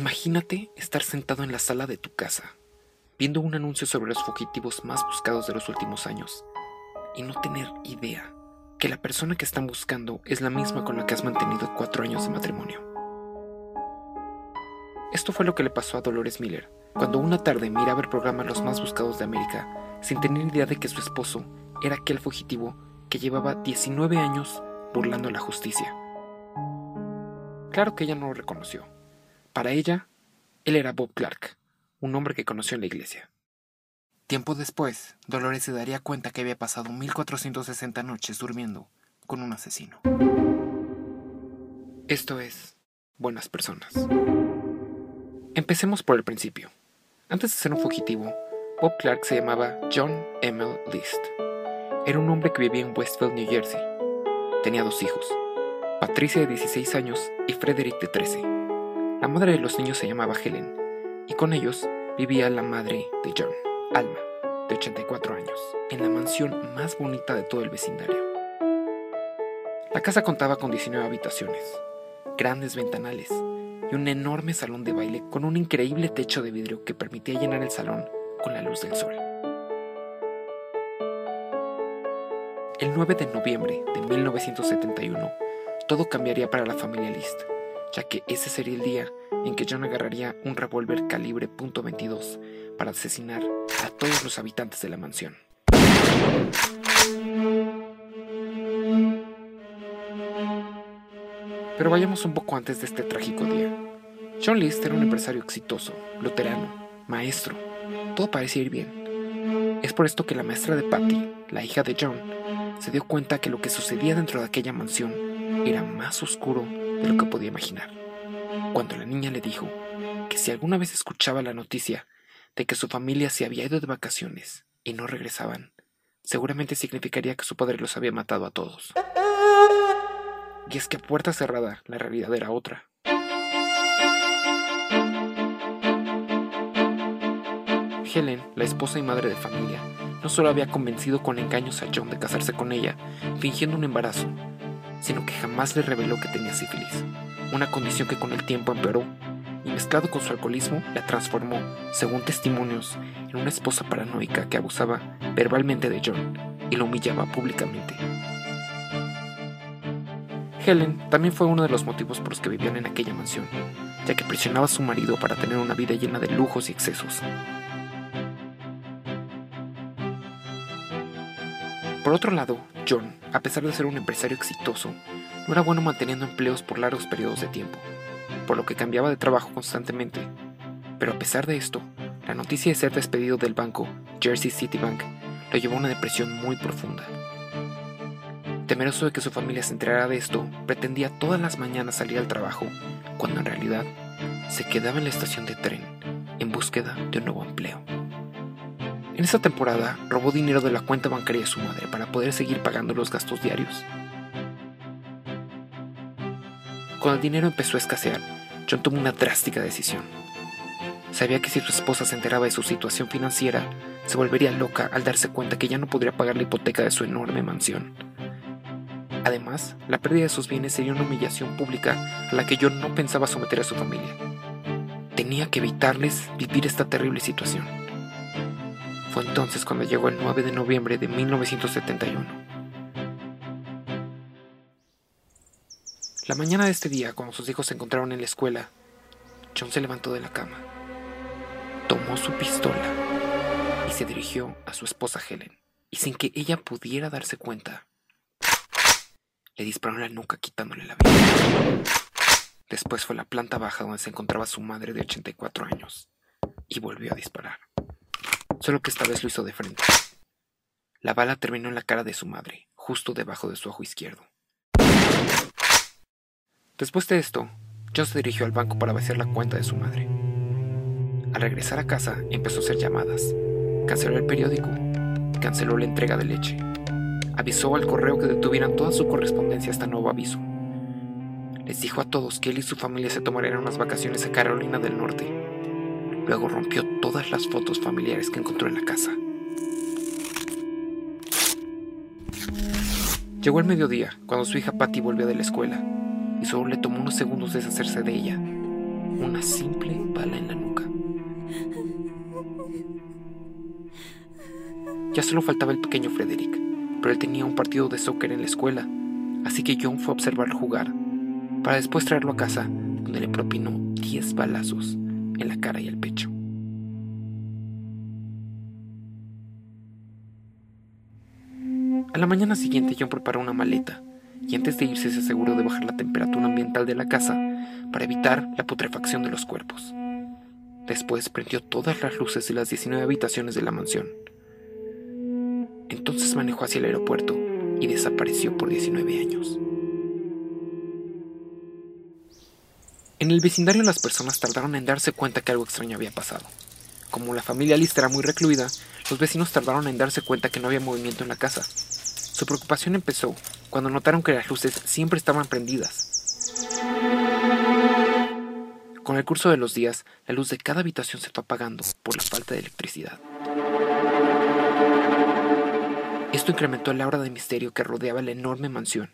Imagínate estar sentado en la sala de tu casa, viendo un anuncio sobre los fugitivos más buscados de los últimos años, y no tener idea que la persona que están buscando es la misma con la que has mantenido cuatro años de matrimonio. Esto fue lo que le pasó a Dolores Miller, cuando una tarde miraba el programa Los más buscados de América, sin tener idea de que su esposo era aquel fugitivo que llevaba 19 años burlando la justicia. Claro que ella no lo reconoció. Para ella, él era Bob Clark, un hombre que conoció en la iglesia. Tiempo después, Dolores se daría cuenta que había pasado 1460 noches durmiendo con un asesino. Esto es Buenas Personas. Empecemos por el principio. Antes de ser un fugitivo, Bob Clark se llamaba John Emil List. Era un hombre que vivía en Westfield, New Jersey. Tenía dos hijos, Patricia de 16 años y Frederick de 13. La madre de los niños se llamaba Helen, y con ellos vivía la madre de John, Alma, de 84 años, en la mansión más bonita de todo el vecindario. La casa contaba con 19 habitaciones, grandes ventanales, y un enorme salón de baile con un increíble techo de vidrio que permitía llenar el salón con la luz del sol. El 9 de noviembre de 1971, todo cambiaría para la familia List, ya que ese sería el día en que John agarraría un revólver calibre .22 para asesinar a todos los habitantes de la mansión. Pero vayamos un poco antes de este trágico día. John List era un empresario exitoso, luterano, maestro. Todo parecía ir bien. Es por esto que la maestra de Patty, la hija de John, se dio cuenta que lo que sucedía dentro de aquella mansión era más oscuro de lo que podía imaginar. Cuando la niña le dijo que si alguna vez escuchaba la noticia de que su familia se había ido de vacaciones y no regresaban, seguramente significaría que su padre los había matado a todos. Y es que a puerta cerrada la realidad era otra. Helen, la esposa y madre de familia, no solo había convencido con engaños a John de casarse con ella, fingiendo un embarazo, sino que jamás le reveló que tenía sífilis, una condición que con el tiempo empeoró y mezclado con su alcoholismo la transformó, según testimonios, en una esposa paranoica que abusaba verbalmente de John y lo humillaba públicamente. Helen también fue uno de los motivos por los que vivían en aquella mansión, ya que presionaba a su marido para tener una vida llena de lujos y excesos. Por otro lado, John, a pesar de ser un empresario exitoso, no era bueno manteniendo empleos por largos periodos de tiempo, por lo que cambiaba de trabajo constantemente. Pero a pesar de esto, la noticia de ser despedido del banco Jersey City Bank lo llevó a una depresión muy profunda. Temeroso de que su familia se enterara de esto, pretendía todas las mañanas salir al trabajo, cuando en realidad se quedaba en la estación de tren en búsqueda de un nuevo empleo. En esa temporada robó dinero de la cuenta bancaria de su madre para poder seguir pagando los gastos diarios. Cuando el dinero empezó a escasear, John tomó una drástica decisión. Sabía que si su esposa se enteraba de su situación financiera, se volvería loca al darse cuenta que ya no podría pagar la hipoteca de su enorme mansión. Además, la pérdida de sus bienes sería una humillación pública a la que John no pensaba someter a su familia. Tenía que evitarles vivir esta terrible situación. Fue entonces cuando llegó el 9 de noviembre de 1971. La mañana de este día, cuando sus hijos se encontraron en la escuela, John se levantó de la cama, tomó su pistola y se dirigió a su esposa Helen. Y sin que ella pudiera darse cuenta, le disparó en la nuca quitándole la vida. Después fue a la planta baja donde se encontraba su madre de 84 años y volvió a disparar. Solo que esta vez lo hizo de frente. La bala terminó en la cara de su madre, justo debajo de su ojo izquierdo. Después de esto, John se dirigió al banco para vaciar la cuenta de su madre. Al regresar a casa, empezó a hacer llamadas. Canceló el periódico. Canceló la entrega de leche avisó al correo que detuvieran toda su correspondencia hasta nuevo aviso. Les dijo a todos que él y su familia se tomarían unas vacaciones a Carolina del Norte. Luego rompió todas las fotos familiares que encontró en la casa. Llegó el mediodía, cuando su hija Patty volvió de la escuela, y solo le tomó unos segundos deshacerse de ella. una simple bala en la nuca. Ya solo faltaba el pequeño Frederick, pero él tenía un partido de soccer en la escuela, así que John fue a observarlo jugar, para después traerlo a casa, donde le propinó 10 balazos en la cara y el pecho. A la mañana siguiente John preparó una maleta y antes de irse se aseguró de bajar la temperatura ambiental de la casa para evitar la putrefacción de los cuerpos. Después prendió todas las luces de las 19 habitaciones de la mansión. Entonces manejó hacia el aeropuerto y desapareció por 19 años. En el vecindario las personas tardaron en darse cuenta que algo extraño había pasado. Como la familia List era muy recluida, los vecinos tardaron en darse cuenta que no había movimiento en la casa. Su preocupación empezó cuando notaron que las luces siempre estaban prendidas. Con el curso de los días, la luz de cada habitación se fue apagando por la falta de electricidad. Esto incrementó el aura de misterio que rodeaba la enorme mansión.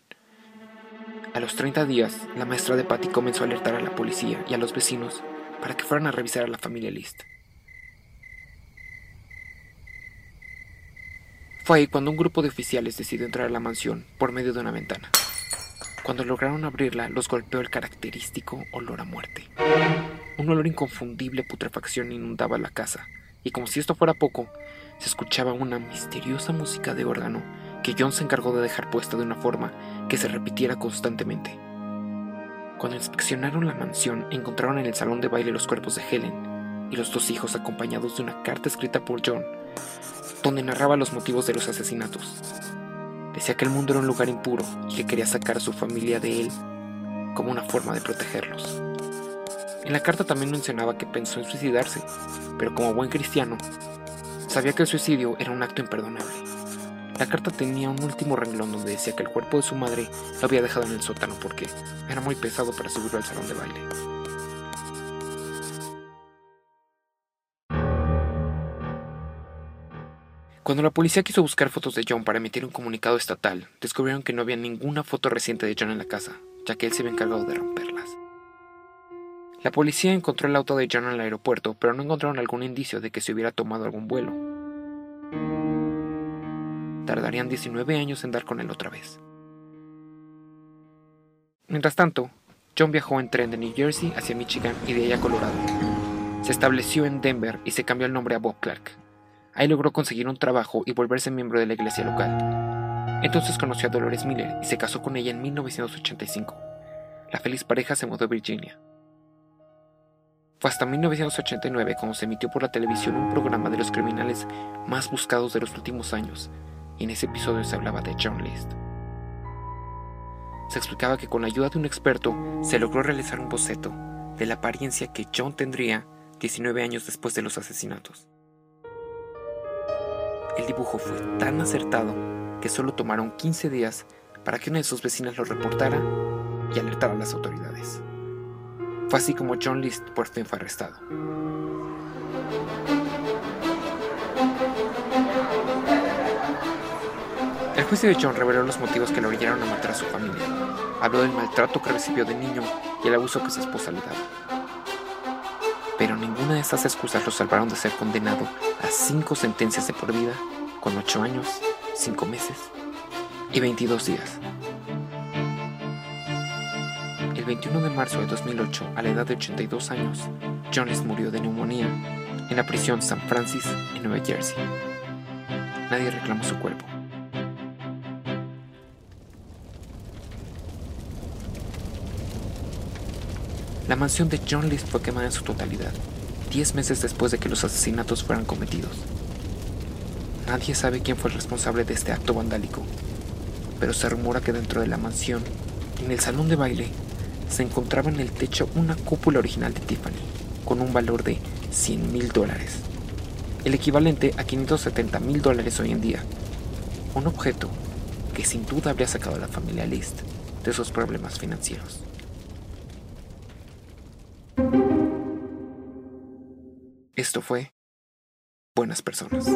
A los 30 días, la maestra de Patty comenzó a alertar a la policía y a los vecinos para que fueran a revisar a la familia List. Fue ahí cuando un grupo de oficiales decidió entrar a la mansión por medio de una ventana. Cuando lograron abrirla, los golpeó el característico olor a muerte. Un olor inconfundible putrefacción inundaba la casa, y como si esto fuera poco, se escuchaba una misteriosa música de órgano que John se encargó de dejar puesta de una forma que se repitiera constantemente. Cuando inspeccionaron la mansión, encontraron en el salón de baile los cuerpos de Helen y los dos hijos acompañados de una carta escrita por John, donde narraba los motivos de los asesinatos. Decía que el mundo era un lugar impuro y que quería sacar a su familia de él como una forma de protegerlos. En la carta también mencionaba que pensó en suicidarse, pero como buen cristiano, sabía que el suicidio era un acto imperdonable. La carta tenía un último renglón donde decía que el cuerpo de su madre lo había dejado en el sótano porque era muy pesado para subirlo al salón de baile. Cuando la policía quiso buscar fotos de John para emitir un comunicado estatal, descubrieron que no había ninguna foto reciente de John en la casa, ya que él se había encargado de romperlas. La policía encontró el auto de John en el aeropuerto, pero no encontraron algún indicio de que se hubiera tomado algún vuelo tardarían 19 años en dar con él otra vez. Mientras tanto, John viajó en tren de New Jersey hacia Michigan y de ahí a Colorado. Se estableció en Denver y se cambió el nombre a Bob Clark. Ahí logró conseguir un trabajo y volverse miembro de la iglesia local. Entonces conoció a Dolores Miller y se casó con ella en 1985. La feliz pareja se mudó a Virginia. Fue hasta 1989 cuando se emitió por la televisión un programa de los criminales más buscados de los últimos años, y en ese episodio se hablaba de John List. Se explicaba que con la ayuda de un experto se logró realizar un boceto de la apariencia que John tendría 19 años después de los asesinatos. El dibujo fue tan acertado que solo tomaron 15 días para que una de sus vecinas lo reportara y alertara a las autoridades. Fue así como John List por fin fue arrestado. Juicio de John reveló los motivos que le orillaron a matar a su familia. Habló del maltrato que recibió de niño y el abuso que su esposa le daba. Pero ninguna de estas excusas lo salvaron de ser condenado a cinco sentencias de por vida, con ocho años, cinco meses y 22 días. El 21 de marzo de 2008, a la edad de 82 años, Jones murió de neumonía en la prisión San Francis, en Nueva Jersey. Nadie reclamó su cuerpo. La mansión de John List fue quemada en su totalidad, diez meses después de que los asesinatos fueran cometidos. Nadie sabe quién fue el responsable de este acto vandálico, pero se rumora que dentro de la mansión, en el salón de baile, se encontraba en el techo una cúpula original de Tiffany, con un valor de 100 mil dólares, el equivalente a 570 mil dólares hoy en día. Un objeto que sin duda habría sacado a la familia List de sus problemas financieros. Esto fue Buenas Personas.